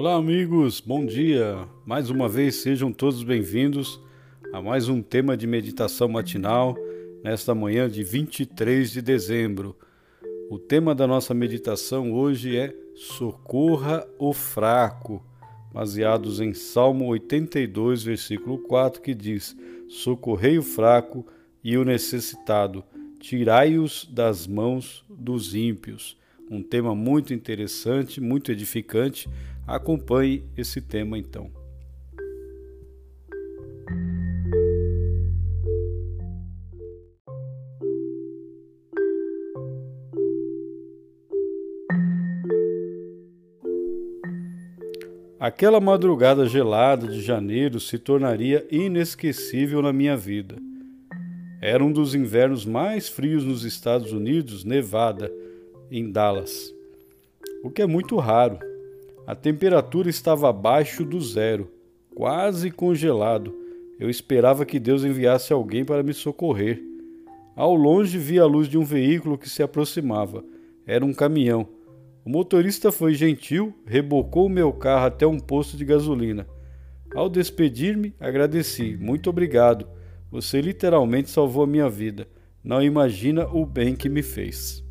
Olá, amigos, bom dia! Mais uma vez sejam todos bem-vindos a mais um tema de meditação matinal nesta manhã de 23 de dezembro. O tema da nossa meditação hoje é Socorra o Fraco, baseados em Salmo 82, versículo 4, que diz: Socorrei o fraco e o necessitado, tirai-os das mãos dos ímpios. Um tema muito interessante, muito edificante. Acompanhe esse tema então. Aquela madrugada gelada de janeiro se tornaria inesquecível na minha vida. Era um dos invernos mais frios nos Estados Unidos, Nevada, em Dallas. O que é muito raro. A temperatura estava abaixo do zero, quase congelado. Eu esperava que Deus enviasse alguém para me socorrer. Ao longe vi a luz de um veículo que se aproximava. Era um caminhão o motorista foi gentil, rebocou o meu carro até um posto de gasolina. Ao despedir-me, agradeci. Muito obrigado. Você literalmente salvou a minha vida. Não imagina o bem que me fez.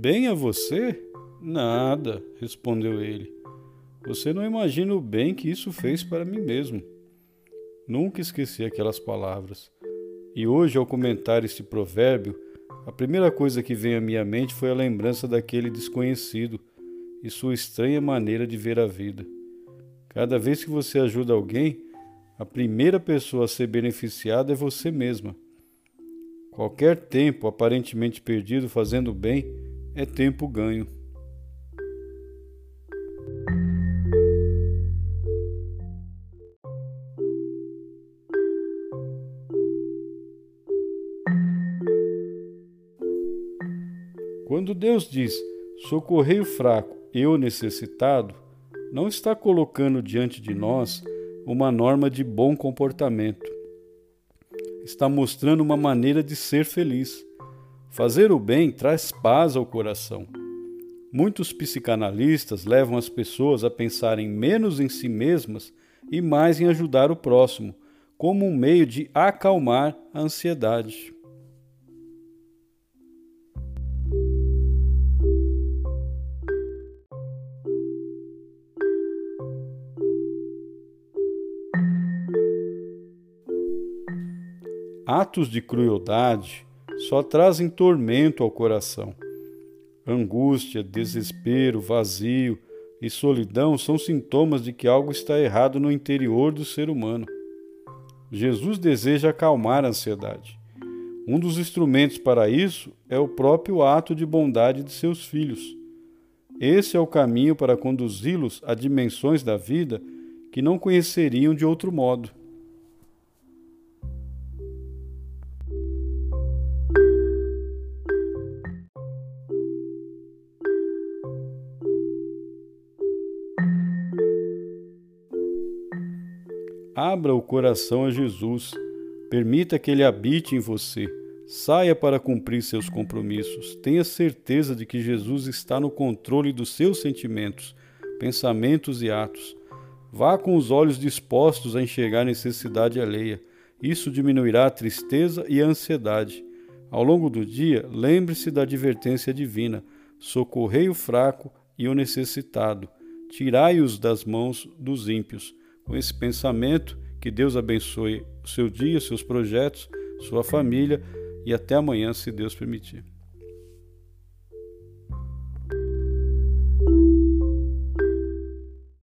Bem a você? Nada, respondeu ele. Você não imagina o bem que isso fez para mim mesmo. Nunca esqueci aquelas palavras. E hoje, ao comentar este provérbio, a primeira coisa que veio à minha mente foi a lembrança daquele desconhecido e sua estranha maneira de ver a vida. Cada vez que você ajuda alguém, a primeira pessoa a ser beneficiada é você mesma. Qualquer tempo aparentemente perdido fazendo bem é tempo ganho. Quando Deus diz: socorrei o fraco e o necessitado, não está colocando diante de nós uma norma de bom comportamento. Está mostrando uma maneira de ser feliz. Fazer o bem traz paz ao coração. Muitos psicanalistas levam as pessoas a pensarem menos em si mesmas e mais em ajudar o próximo, como um meio de acalmar a ansiedade. Atos de crueldade só trazem tormento ao coração. Angústia, desespero, vazio e solidão são sintomas de que algo está errado no interior do ser humano. Jesus deseja acalmar a ansiedade. Um dos instrumentos para isso é o próprio ato de bondade de seus filhos. Esse é o caminho para conduzi-los a dimensões da vida que não conheceriam de outro modo. Abra o coração a Jesus. Permita que Ele habite em você. Saia para cumprir seus compromissos. Tenha certeza de que Jesus está no controle dos seus sentimentos, pensamentos e atos. Vá com os olhos dispostos a enxergar a necessidade alheia. Isso diminuirá a tristeza e a ansiedade. Ao longo do dia, lembre-se da advertência divina: socorrei o fraco e o necessitado, tirai-os das mãos dos ímpios com esse pensamento. Que Deus abençoe o seu dia, seus projetos, sua família e até amanhã, se Deus permitir.